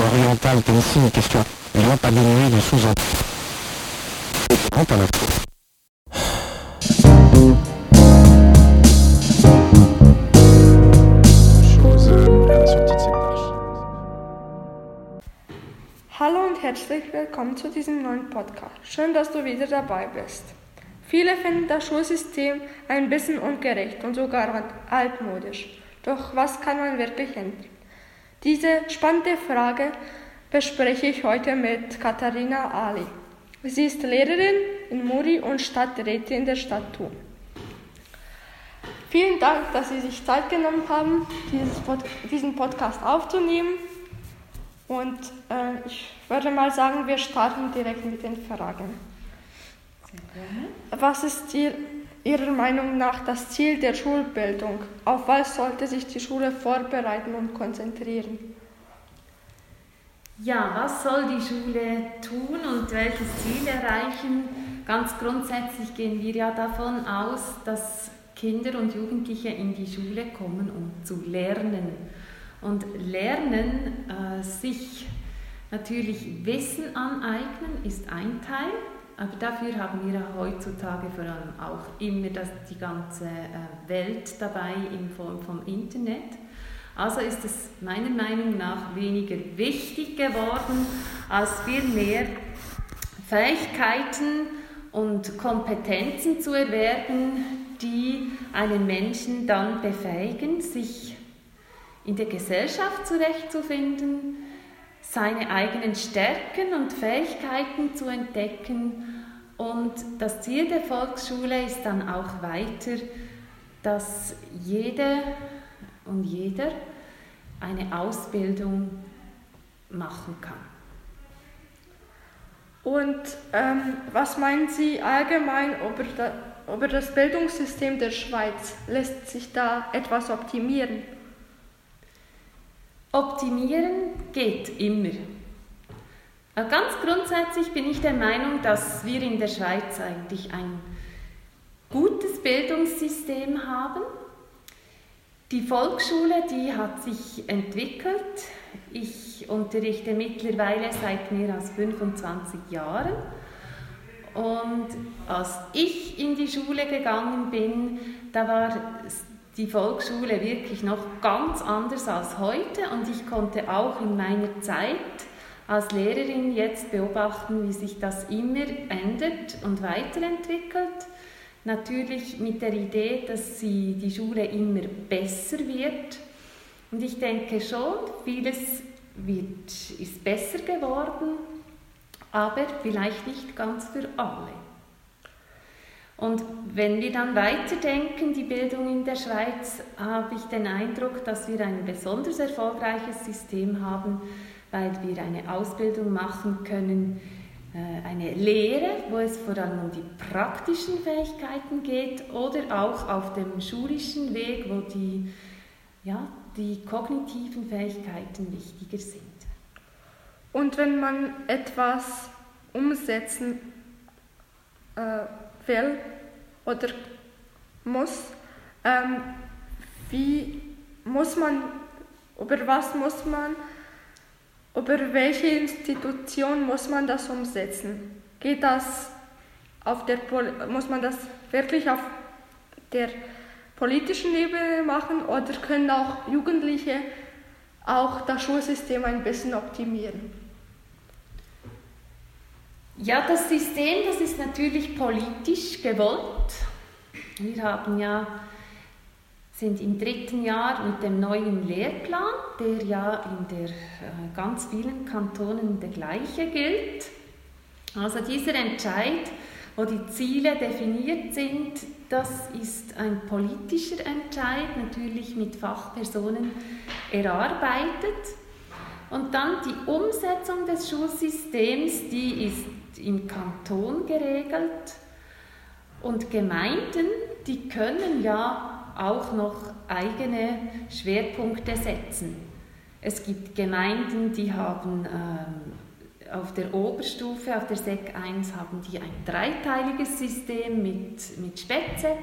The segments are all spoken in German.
oriental comme si une question n'ayant pas dénué de sous-entendus. Hallo und herzlich willkommen zu diesem neuen Podcast. Schön, dass du wieder dabei bist. Viele finden das Schulsystem ein bisschen ungerecht und sogar altmodisch. Doch was kann man wirklich ändern? Diese spannende Frage bespreche ich heute mit Katharina Ali. Sie ist Lehrerin in Muri und Stadträtin der Stadt Thun. Vielen Dank, dass Sie sich Zeit genommen haben, Pod diesen Podcast aufzunehmen. Und äh, ich würde mal sagen, wir starten direkt mit den Fragen. Was ist ihr, Ihrer Meinung nach das Ziel der Schulbildung? Auf was sollte sich die Schule vorbereiten und konzentrieren? Ja, was soll die Schule tun und welches Ziel erreichen? Ganz grundsätzlich gehen wir ja davon aus, dass Kinder und Jugendliche in die Schule kommen, um zu lernen. Und lernen, äh, sich natürlich Wissen aneignen, ist ein Teil. Aber dafür haben wir heutzutage vor allem auch immer das, die ganze äh, Welt dabei in Form vom Internet. Also ist es meiner Meinung nach weniger wichtig geworden, als vielmehr Fähigkeiten und Kompetenzen zu erwerben, die einen Menschen dann befähigen, sich in der Gesellschaft zurechtzufinden, seine eigenen Stärken und Fähigkeiten zu entdecken. Und das Ziel der Volksschule ist dann auch weiter, dass jede und jeder eine Ausbildung machen kann. Und ähm, was meinen Sie allgemein über, über das Bildungssystem der Schweiz? Lässt sich da etwas optimieren? Optimieren geht immer. Äh, ganz grundsätzlich bin ich der Meinung, dass wir in der Schweiz eigentlich ein gutes Bildungssystem haben. Die Volksschule, die hat sich entwickelt. Ich unterrichte mittlerweile seit mehr als 25 Jahren. Und als ich in die Schule gegangen bin, da war die Volksschule wirklich noch ganz anders als heute und ich konnte auch in meiner Zeit als Lehrerin jetzt beobachten, wie sich das immer ändert und weiterentwickelt. Natürlich mit der Idee, dass sie, die Schule immer besser wird. Und ich denke schon, vieles wird, ist besser geworden, aber vielleicht nicht ganz für alle. Und wenn wir dann weiterdenken, die Bildung in der Schweiz, habe ich den Eindruck, dass wir ein besonders erfolgreiches System haben, weil wir eine Ausbildung machen können, äh, eine Lehre, wo es vor allem um die praktischen Fähigkeiten geht oder auch auf dem schulischen Weg, wo die, ja, die kognitiven Fähigkeiten wichtiger sind. Und wenn man etwas umsetzen äh, will oder muss, ähm, wie muss man, über was muss man, über welche Institution muss man das umsetzen? Geht das auf der, muss man das wirklich auf der politischen Ebene machen oder können auch Jugendliche auch das Schulsystem ein bisschen optimieren? Ja, das System, das ist natürlich politisch gewollt. Wir haben ja, sind im dritten Jahr mit dem neuen Lehrplan, der ja in der, äh, ganz vielen Kantonen der gleiche gilt. Also dieser Entscheid, wo die Ziele definiert sind, das ist ein politischer Entscheid, natürlich mit Fachpersonen erarbeitet. Und dann die Umsetzung des Schulsystems, die ist im Kanton geregelt. Und Gemeinden, die können ja auch noch eigene Schwerpunkte setzen. Es gibt Gemeinden, die haben ähm, auf der Oberstufe, auf der SEC 1, haben die ein dreiteiliges System mit, mit Spätzek,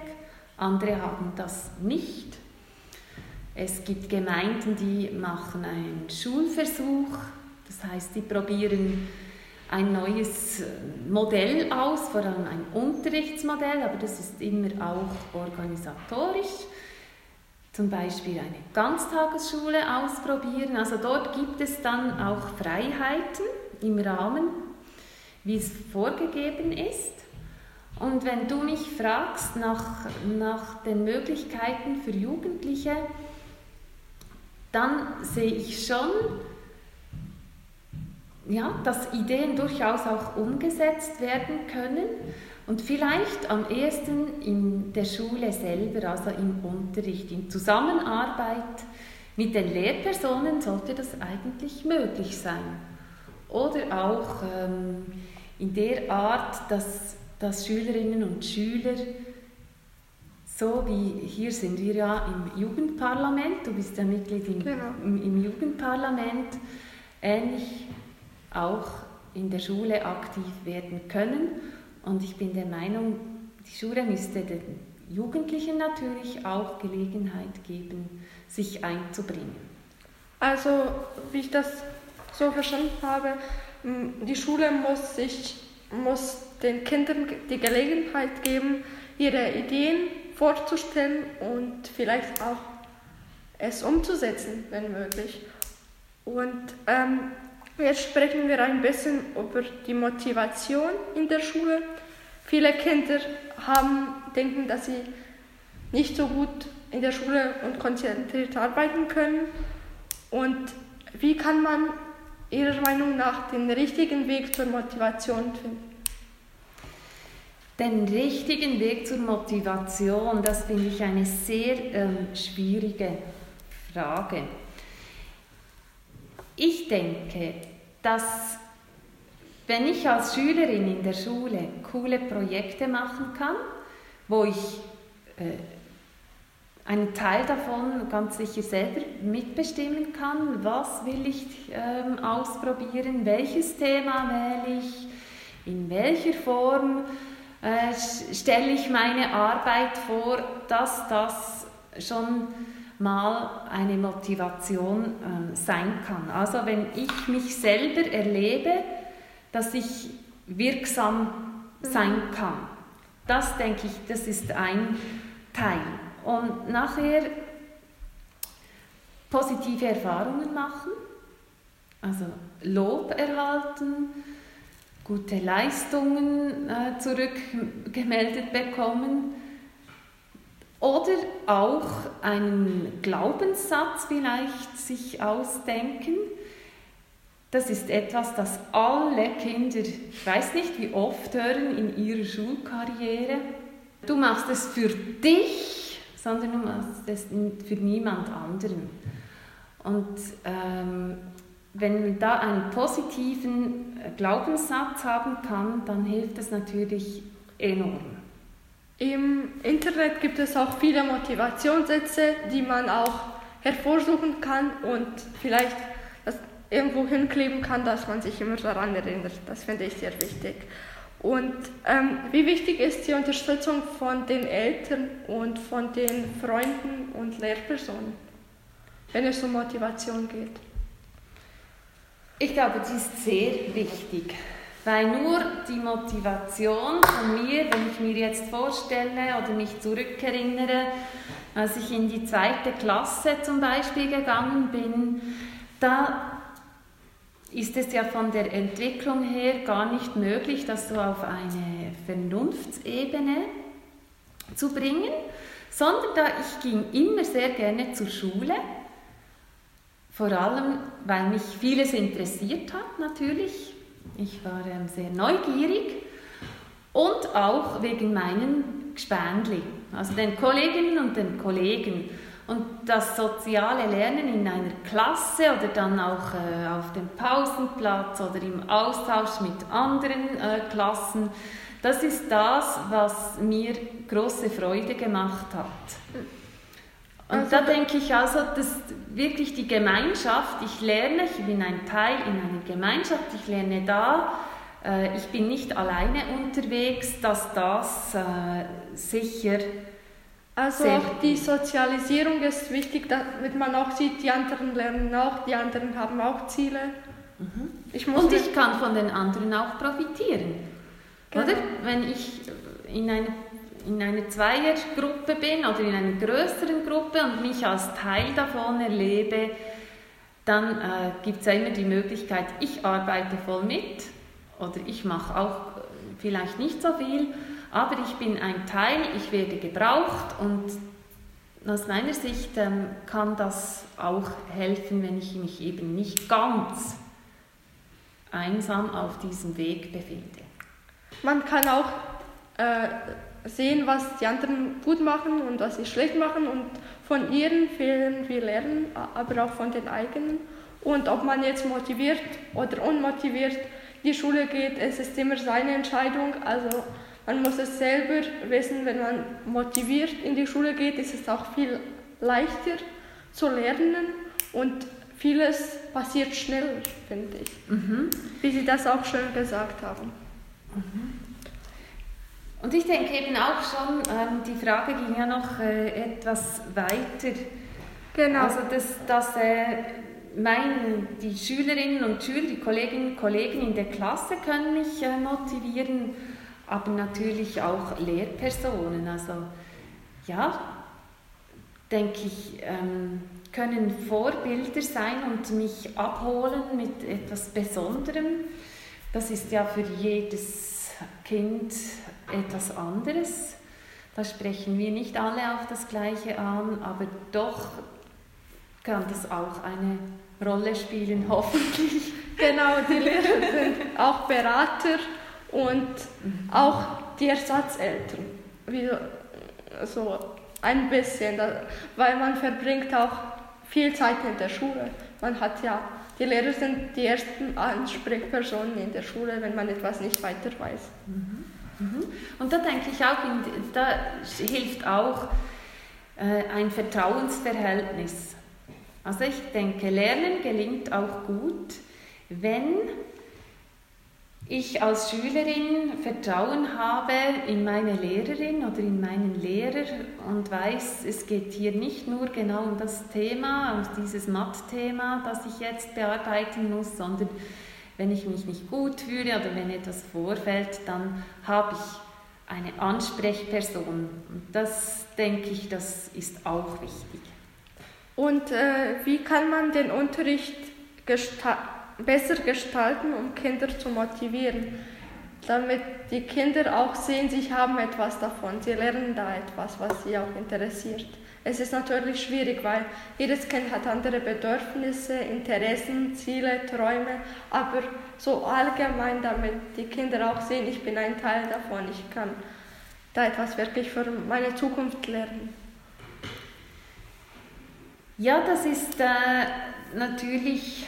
andere haben das nicht. Es gibt Gemeinden, die machen einen Schulversuch Das heißt, sie probieren ein neues Modell aus, vor allem ein Unterrichtsmodell, aber das ist immer auch organisatorisch. Zum Beispiel eine Ganztagesschule ausprobieren. Also dort gibt es dann auch Freiheiten im Rahmen, wie es vorgegeben ist. Und wenn du mich fragst nach, nach den Möglichkeiten für Jugendliche, dann sehe ich schon, ja, dass Ideen durchaus auch umgesetzt werden können und vielleicht am ehesten in der Schule selber, also im Unterricht, in Zusammenarbeit mit den Lehrpersonen sollte das eigentlich möglich sein. Oder auch ähm, in der Art, dass, dass Schülerinnen und Schüler, so wie hier sind wir ja im Jugendparlament, du bist ja Mitglied im, genau. im, im Jugendparlament, ähnlich auch in der Schule aktiv werden können. Und ich bin der Meinung, die Schule müsste den Jugendlichen natürlich auch Gelegenheit geben, sich einzubringen. Also, wie ich das so verstanden habe, die Schule muss, sich, muss den Kindern die Gelegenheit geben, ihre Ideen vorzustellen und vielleicht auch es umzusetzen, wenn möglich. Und ähm, Jetzt sprechen wir ein bisschen über die Motivation in der Schule. Viele Kinder haben, denken, dass sie nicht so gut in der Schule und konzentriert arbeiten können. Und wie kann man Ihrer Meinung nach den richtigen Weg zur Motivation finden? Den richtigen Weg zur Motivation, das finde ich eine sehr ähm, schwierige Frage. Ich denke, dass wenn ich als Schülerin in der Schule coole Projekte machen kann, wo ich äh, einen Teil davon ganz sicher selber mitbestimmen kann, was will ich ähm, ausprobieren, welches Thema wähle ich, in welcher Form äh, stelle ich meine Arbeit vor, dass das schon mal eine Motivation äh, sein kann. Also wenn ich mich selber erlebe, dass ich wirksam sein kann. Das denke ich, das ist ein Teil. Und nachher positive Erfahrungen machen, also Lob erhalten, gute Leistungen äh, zurückgemeldet bekommen oder auch einen Glaubenssatz vielleicht sich ausdenken. Das ist etwas, das alle Kinder, ich weiß nicht wie oft, hören in ihrer Schulkarriere. Du machst es für dich, sondern du machst es für niemand anderen. Und ähm, wenn man da einen positiven Glaubenssatz haben kann, dann hilft das natürlich enorm. Im Internet gibt es auch viele Motivationssätze, die man auch hervorsuchen kann und vielleicht das irgendwo hinkleben kann, dass man sich immer daran erinnert. Das finde ich sehr wichtig. Und ähm, wie wichtig ist die Unterstützung von den Eltern und von den Freunden und Lehrpersonen, wenn es um Motivation geht? Ich glaube, die ist sehr wichtig. Weil nur die Motivation von mir, wenn ich mir jetzt vorstelle oder mich zurückerinnere, als ich in die zweite Klasse zum Beispiel gegangen bin, da ist es ja von der Entwicklung her gar nicht möglich, das so auf eine Vernunftsebene zu bringen, sondern da ich ging immer sehr gerne zur Schule, vor allem weil mich vieles interessiert hat natürlich, ich war ähm, sehr neugierig und auch wegen meinen Gespendli, also den Kolleginnen und den Kollegen. Und das soziale Lernen in einer Klasse oder dann auch äh, auf dem Pausenplatz oder im Austausch mit anderen äh, Klassen, das ist das, was mir große Freude gemacht hat. Und also, da denke ich also, dass wirklich die Gemeinschaft, ich lerne, ich bin ein Teil in einer Gemeinschaft, ich lerne da, äh, ich bin nicht alleine unterwegs, dass das äh, sicher. Also auch die Sozialisierung ist wichtig, damit man auch sieht, die anderen lernen auch, die anderen haben auch Ziele Mhm. Ich Und ich kann von den anderen auch profitieren. Genau. Oder? Wenn ich in einer, in einer Zweiergruppe bin oder in einer größeren Gruppe und mich als Teil davon erlebe, dann äh, gibt es ja immer die Möglichkeit, ich arbeite voll mit oder ich mache auch vielleicht nicht so viel, aber ich bin ein Teil, ich werde gebraucht und aus meiner Sicht ähm, kann das auch helfen, wenn ich mich eben nicht ganz einsam auf diesem Weg befinde. Man kann auch äh, sehen, was die anderen gut machen und was sie schlecht machen und von ihren Fehlern wir lernen, aber auch von den eigenen. Und ob man jetzt motiviert oder unmotiviert in die Schule geht, es ist immer seine Entscheidung. Also man muss es selber wissen, wenn man motiviert in die Schule geht, ist es auch viel leichter zu lernen und vieles passiert schneller, finde ich. Mhm. Wie Sie das auch schön gesagt haben. Mhm. Und ich denke eben auch schon, ähm, die Frage ging ja noch äh, etwas weiter. Genau. Also, dass, dass äh, mein, die Schülerinnen und Schüler, die Kolleginnen und Kollegen in der Klasse können mich äh, motivieren, aber natürlich auch Lehrpersonen. Also, ja, denke ich, ähm, können Vorbilder sein und mich abholen mit etwas Besonderem. Das ist ja für jedes Kind etwas anderes. Da sprechen wir nicht alle auf das Gleiche an, aber doch kann das auch eine Rolle spielen, hoffentlich. Genau, die Lehrer sind auch Berater und auch die Ersatzeltern. Wie so ein bisschen, weil man verbringt auch viel Zeit in der Schule. Man hat ja, die Lehrer sind die ersten Ansprechpersonen in der Schule, wenn man etwas nicht weiter weiß. Mhm. Mhm. Und da denke ich auch, da hilft auch äh, ein Vertrauensverhältnis. Also ich denke, Lernen gelingt auch gut, wenn ich als Schülerin Vertrauen habe in meine Lehrerin oder in meinen Lehrer und weiß, es geht hier nicht nur genau um das Thema, um dieses Math-Thema, das ich jetzt bearbeiten muss, sondern wenn ich mich nicht gut fühle oder wenn etwas vorfällt, dann habe ich eine Ansprechperson. Und das denke ich, das ist auch wichtig. Und äh, wie kann man den Unterricht gestalten? besser gestalten, um Kinder zu motivieren, damit die Kinder auch sehen, sie haben etwas davon, sie lernen da etwas, was sie auch interessiert. Es ist natürlich schwierig, weil jedes Kind hat andere Bedürfnisse, Interessen, Ziele, Träume, aber so allgemein, damit die Kinder auch sehen, ich bin ein Teil davon, ich kann da etwas wirklich für meine Zukunft lernen. Ja, das ist äh, natürlich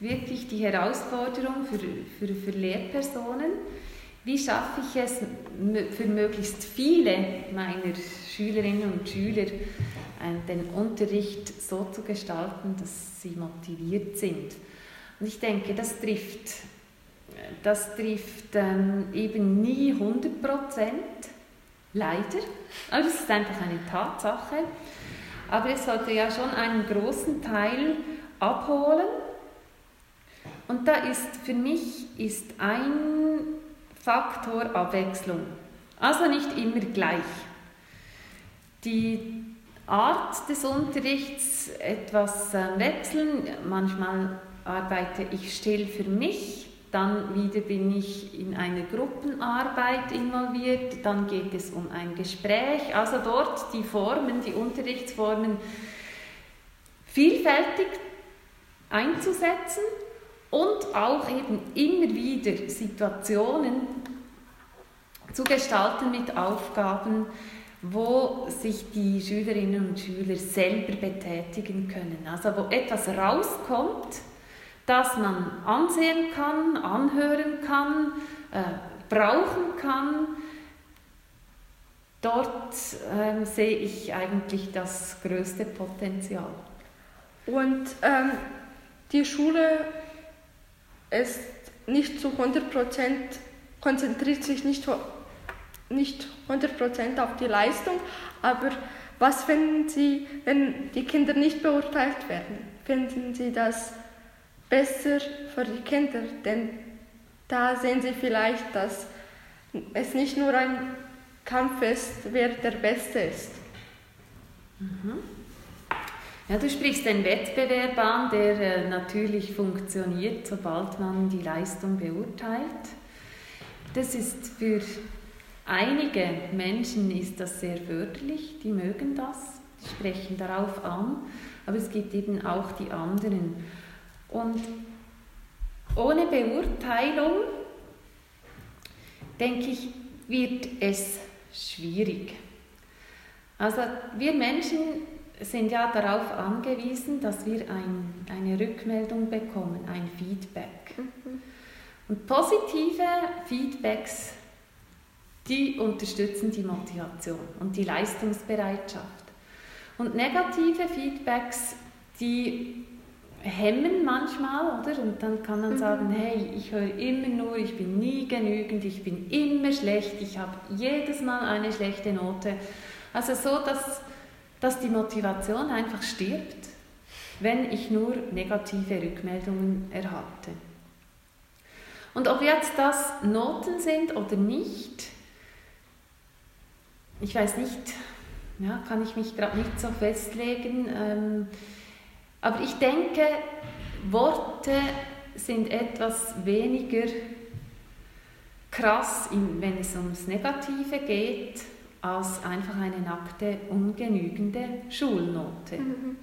wirklich die Herausforderung für, für, für Lehrpersonen. Wie schaffe ich es für möglichst viele meiner Schülerinnen und Schüler, äh, den Unterricht so zu gestalten, dass sie motiviert sind? Und ich denke, das trifft, das trifft ähm, eben nie 100 Prozent, leider. Aber es ist einfach eine Tatsache. Aber es sollte ja schon einen großen Teil abholen und da ist für mich ist ein Faktor Abwechslung. Also nicht immer gleich. Die Art des Unterrichts etwas wechseln. Manchmal arbeite ich still für mich, dann wieder bin ich in eine Gruppenarbeit involviert, dann geht es um ein Gespräch. Also dort die Formen, die Unterrichtsformen vielfältig einzusetzen und auch eben immer wieder Situationen zu gestalten mit Aufgaben, wo sich die Schülerinnen und Schüler selber betätigen können. Also wo etwas rauskommt, das man ansehen kann, anhören kann, äh, brauchen kann. Dort äh, sehe ich eigentlich das größte Potenzial. Und ähm, die Schule ist nicht zu 100 konzentriert sich nicht, nicht 100% auf die Leistung, aber was finden Sie, wenn die Kinder nicht beurteilt werden? Finden Sie das besser für die Kinder, denn da sehen sie vielleicht, dass es nicht nur ein Kampf ist, wer der Beste ist. Mhm. Ja, du sprichst den Wettbewerb an, der äh, natürlich funktioniert, sobald man die Leistung beurteilt. Das ist für einige Menschen ist das sehr förderlich, die mögen das, die sprechen darauf an, aber es gibt eben auch die anderen. Und ohne Beurteilung, denke ich, wird es schwierig. Also wir Menschen sind ja darauf angewiesen, dass wir ein, eine Rückmeldung bekommen, ein Feedback. Mhm. Und positive Feedbacks, die unterstützen die Motivation und die Leistungsbereitschaft. Und negative Feedbacks, die hemmen manchmal, oder? Und dann kann man mhm. sagen, hey, ich höre immer nur, ich bin nie genügend, ich bin immer schlecht, ich habe jedes Mal eine schlechte Note. Also so, dass dass die Motivation einfach stirbt, wenn ich nur negative Rückmeldungen erhalte. Und ob jetzt das Noten sind oder nicht, ich weiß nicht, ja, kann ich mich gerade nicht so festlegen. Ähm, aber ich denke, Worte sind etwas weniger krass, wenn es ums Negative geht, als einfach eine nackte, ungenügende Schulnote. Mhm.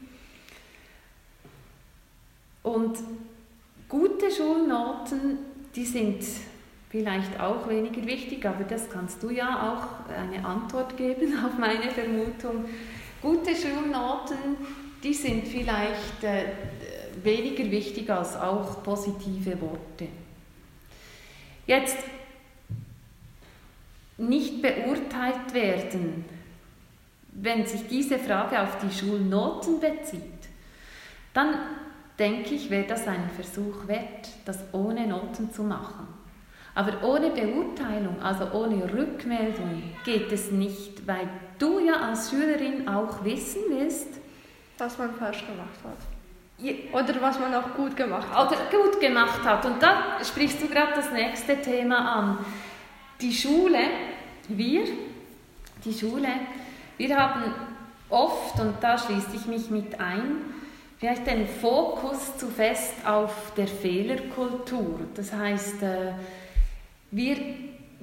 Und gute Schulnoten, die sind vielleicht auch weniger wichtig, aber das kannst du ja auch eine Antwort geben auf meine Vermutung. Gute Schulnoten, die sind vielleicht äh, weniger wichtig als auch positive Worte. Jetzt nicht beurteilt werden, wenn sich diese Frage auf die Schulnoten bezieht, dann denke ich, wäre das ein Versuch wert, das ohne Noten zu machen. Aber ohne Beurteilung, also ohne Rückmeldung geht es nicht, weil du ja als Schülerin auch wissen willst, was man falsch gemacht hat. Oder was man auch gut gemacht hat. Oder gut gemacht hat. Und da sprichst du gerade das nächste Thema an. Die Schule, wir, die Schule, wir haben oft, und da schließe ich mich mit ein, vielleicht den Fokus zu fest auf der Fehlerkultur. Das heißt, äh, wir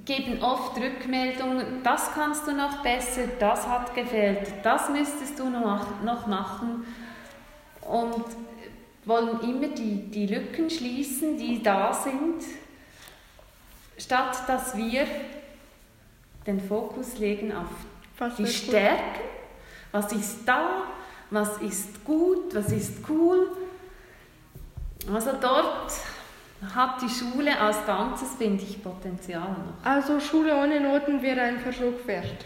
geben oft Rückmeldungen, das kannst du noch besser, das hat gefehlt, das müsstest du noch, machen und wollen immer die, die Lücken schließen, die da sind statt dass wir den Fokus legen auf was die Stärken, was ist da, was ist gut, was ist cool. Also dort hat die Schule als Ganzes, finde ich, Potenzial noch. Also Schule ohne Noten wäre ein Versuch wert.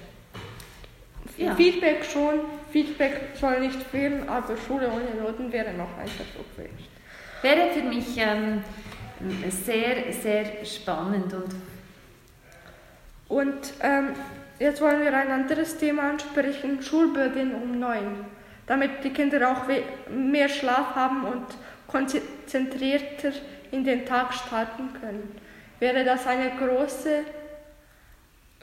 Ja. Feedback schon, Feedback soll nicht fehlen, aber Schule ohne Noten wäre noch ein Versuch wert. Wäre für mich ähm, sehr, sehr spannend. Und, und ähm, jetzt wollen wir ein anderes Thema ansprechen, Schulbeginn um neun, damit die Kinder auch mehr Schlaf haben und konzentrierter in den Tag starten können. Wäre das eine große,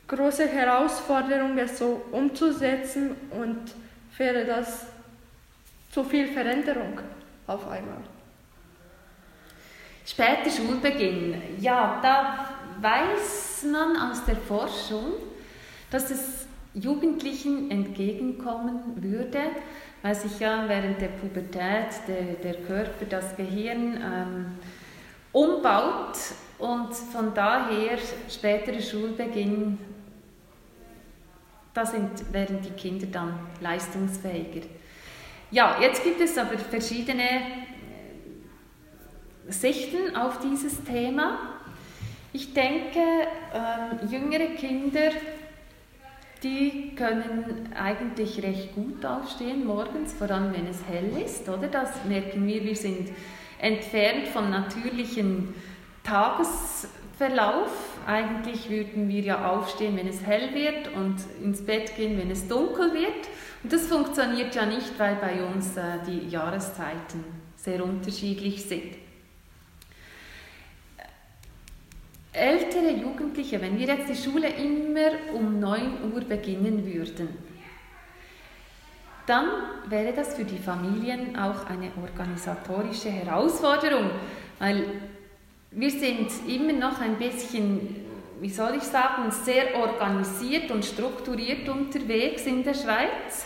große Herausforderung, es so umzusetzen und wäre das zu viel Veränderung auf einmal? Später Schulbeginn. Ja, da weiß man aus der Forschung, dass es Jugendlichen entgegenkommen würde, weil sich ja während der Pubertät der, der Körper, das Gehirn ähm, umbaut und von daher späterer Schulbeginn, da sind, werden die Kinder dann leistungsfähiger. Ja, jetzt gibt es aber verschiedene Sichten auf dieses Thema. Ich denke, äh, jüngere Kinder, die können eigentlich recht gut aufstehen morgens, vor allem wenn es hell ist, oder? Das merken wir, wir sind entfernt vom natürlichen Tagesverlauf. Eigentlich würden wir ja aufstehen, wenn es hell wird und ins Bett gehen, wenn es dunkel wird. Und das funktioniert ja nicht, weil bei uns äh, die Jahreszeiten sehr unterschiedlich sind. Ältere Jugendliche, wenn wir jetzt die Schule immer um 9 Uhr beginnen würden, dann wäre das für die Familien auch eine organisatorische Herausforderung, weil wir sind immer noch ein bisschen, wie soll ich sagen, sehr organisiert und strukturiert unterwegs in der Schweiz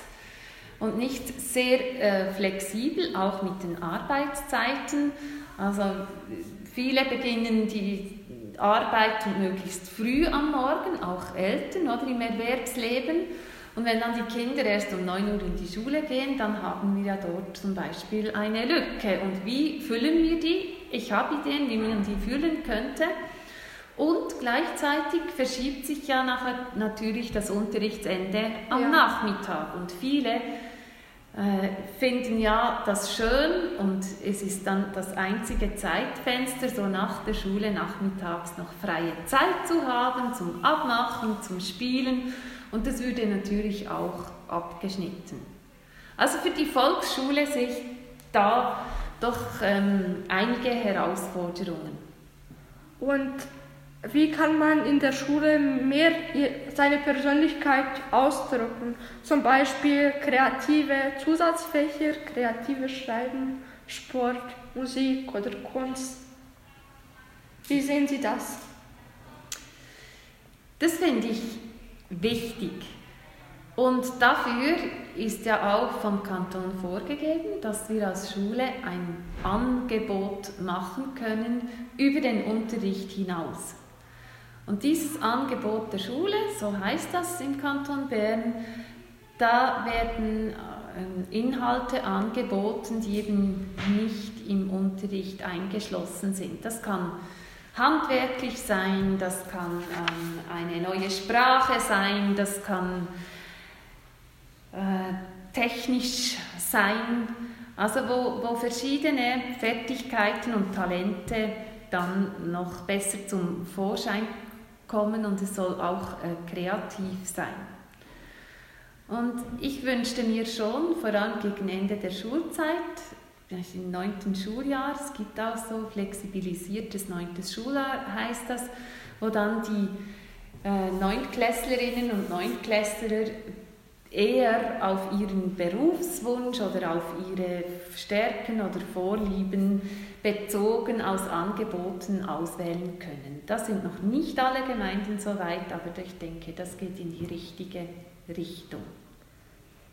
und nicht sehr äh, flexibel, auch mit den Arbeitszeiten. Also viele beginnen die Arbeit möglichst früh am Morgen, auch Eltern oder im Erwerbsleben. Und wenn dann die Kinder erst um 9 Uhr in die Schule gehen, dann haben wir ja dort zum Beispiel eine Lücke. Und wie füllen wir die? Ich habe Ideen, wie man die füllen könnte. Und gleichzeitig verschiebt sich ja nachher natürlich das Unterrichtsende am ja. Nachmittag. Und viele finden ja das schön und es ist dann das einzige Zeitfenster, so nach der Schule nachmittags noch freie Zeit zu haben zum Abmachen, zum Spielen und das würde natürlich auch abgeschnitten. Also für die Volksschule sehe ich da doch ähm, einige Herausforderungen. Und wie kann man in der Schule mehr seine Persönlichkeit ausdrücken? Zum Beispiel kreative Zusatzfächer, kreatives Schreiben, Sport, Musik oder Kunst. Wie sehen Sie das? Das finde ich wichtig. Und dafür ist ja auch vom Kanton vorgegeben, dass wir als Schule ein Angebot machen können über den Unterricht hinaus. Und dieses Angebot der Schule, so heißt das im Kanton Bern, da werden ähm, Inhalte angeboten, die eben nicht im Unterricht eingeschlossen sind. Das kann handwerklich sein, das kann ähm, eine neue Sprache sein, das kann äh, technisch sein, also wo, wo verschiedene Fertigkeiten und Talente dann noch besser zum Vorschein kommen und es soll auch äh, kreativ sein. Und ich wünschte mir schon, vor allem gegen Ende der Schulzeit, im neunten Schuljahr, es gibt auch so flexibilisiertes neuntes Schuljahr, heißt das, wo dann die äh, Neuntklässlerinnen und Neuntklässler eher auf ihren Berufswunsch oder auf ihre Stärken oder Vorlieben bezogen aus Angeboten auswählen können. Das sind noch nicht alle Gemeinden so weit, aber ich denke, das geht in die richtige Richtung.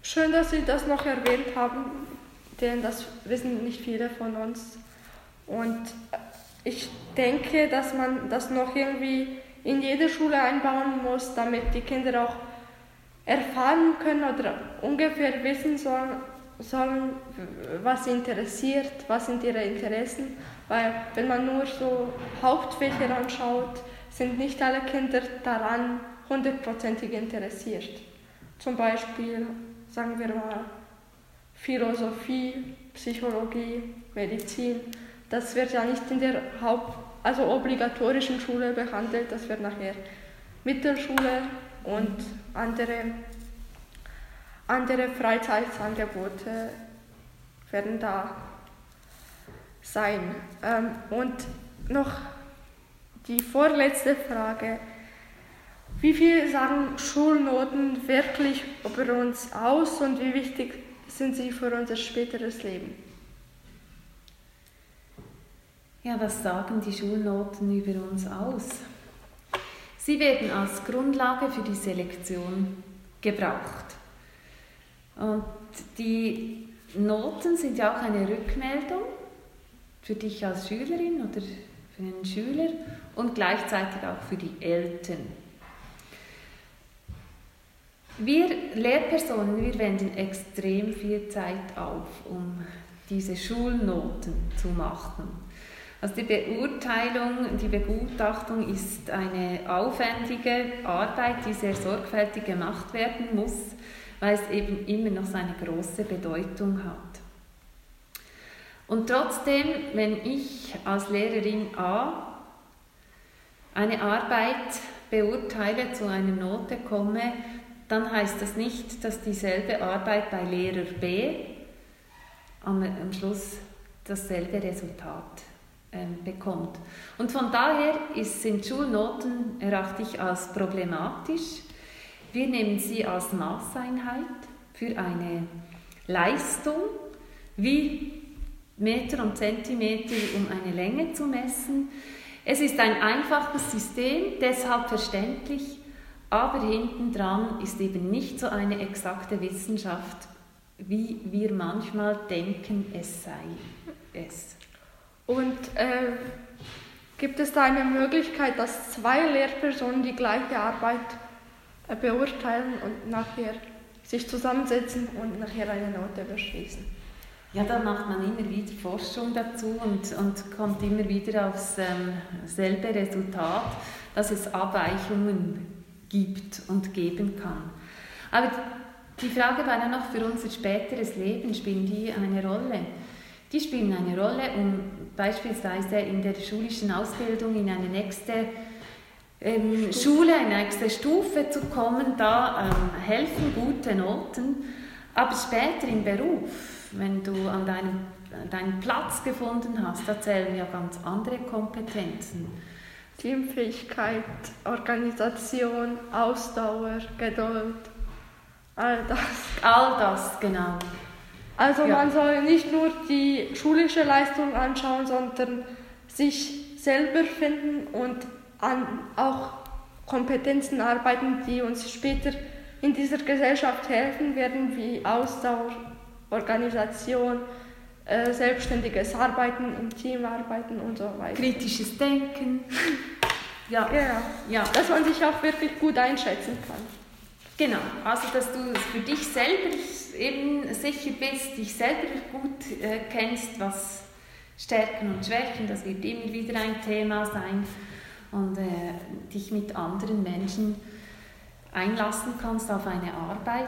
Schön, dass Sie das noch erwähnt haben, denn das wissen nicht viele von uns. Und ich denke, dass man das noch irgendwie in jede Schule einbauen muss, damit die Kinder auch erfahren können oder ungefähr wissen sollen, sollen, was sie interessiert, was sind ihre Interessen, weil wenn man nur so Hauptfächer anschaut, sind nicht alle Kinder daran hundertprozentig interessiert. Zum Beispiel, sagen wir mal, Philosophie, Psychologie, Medizin. Das wird ja nicht in der Haupt-, also obligatorischen Schule behandelt, das wird nachher Mittelschule und andere andere Freizeitangebote werden da sein. Ähm, und noch die vorletzte Frage. Wie viel sagen Schulnoten wirklich über uns aus und wie wichtig sind sie für unser späteres Leben? Ja, was sagen die Schulnoten über uns aus? Sie werden als Grundlage für die Selektion gebraucht. Und die Noten sind ja auch eine Rückmeldung für dich als Schülerin oder für einen Schüler und gleichzeitig auch für die Eltern. Wir Lehrpersonen, wir wenden extrem viel Zeit auf, um diese Schulnoten zu machen. Also die Beurteilung, die Begutachtung ist eine aufwendige Arbeit, die sehr sorgfältig gemacht werden muss weil es eben immer noch seine große Bedeutung hat. Und trotzdem, wenn ich als Lehrerin A eine Arbeit beurteile, zu einer Note komme, dann heißt das nicht, dass dieselbe Arbeit bei Lehrer B am, am Schluss dasselbe Resultat ähm, bekommt. Und von daher ist, sind Schulnoten, erachte ich als problematisch. Wir nehmen sie als Maßeinheit für eine Leistung, wie Meter und Zentimeter, um eine Länge zu messen. Es ist ein einfaches System, deshalb verständlich, aber hintendran ist eben nicht so eine exakte Wissenschaft, wie wir manchmal denken, es sei es. Und äh, gibt es da eine Möglichkeit, dass zwei Lehrpersonen die gleiche Arbeit beurteilen und nachher sich zusammensetzen und nachher eine Note beschließen? Ja, da macht man immer wieder Forschung dazu und, und kommt immer wieder aufs ähm, selbe Resultat, dass es Abweichungen gibt und geben kann. Aber die Frage war ja noch für unser späteres Leben, spielen die eine Rolle? Die spielen eine Rolle, um beispielsweise in der schulischen Ausbildung in eine nächste ähm, Schule, eine nächste Stufe zu kommen. Da ähm, helfen gute Noten, aber später im Beruf, wenn du an deinem, deinen Platz gefunden hast, da zählen ja ganz andere Kompetenzen. Teamfähigkeit, Organisation, Ausdauer, Geduld, all das. All das, genau. Also ja. man soll nicht nur die schulische Leistung anschauen, sondern sich selber finden und an auch Kompetenzen arbeiten, die uns später in dieser Gesellschaft helfen werden, wie Ausdauer, Organisation, äh, selbstständiges Arbeiten, im Team arbeiten und so weiter. Kritisches Denken. ja. ja. ja. Dass man sich auch wirklich gut einschätzen kann. Genau, also dass du für dich selber eben sicher bist, dich selber gut äh, kennst, was Stärken und Schwächen, das wird immer wieder ein Thema sein und äh, dich mit anderen Menschen einlassen kannst auf eine Arbeit,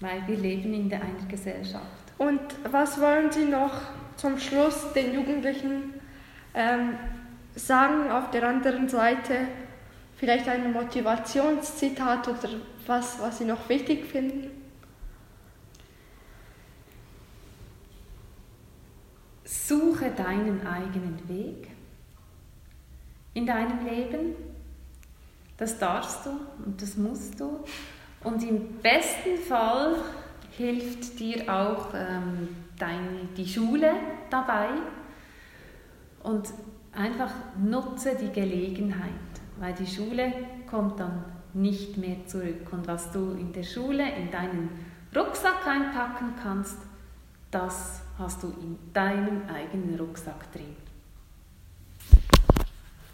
weil wir leben in der, einer Gesellschaft. Und was wollen Sie noch zum Schluss den Jugendlichen ähm, sagen auf der anderen Seite? Vielleicht ein Motivationszitat oder was, was Sie noch wichtig finden? Suche deinen eigenen Weg in deinem Leben. Das darfst du und das musst du. Und im besten Fall hilft dir auch ähm, deine, die Schule dabei. Und einfach nutze die Gelegenheit, weil die Schule kommt dann nicht mehr zurück. Und was du in der Schule in deinen Rucksack einpacken kannst, das hast du in deinem eigenen Rucksack drin.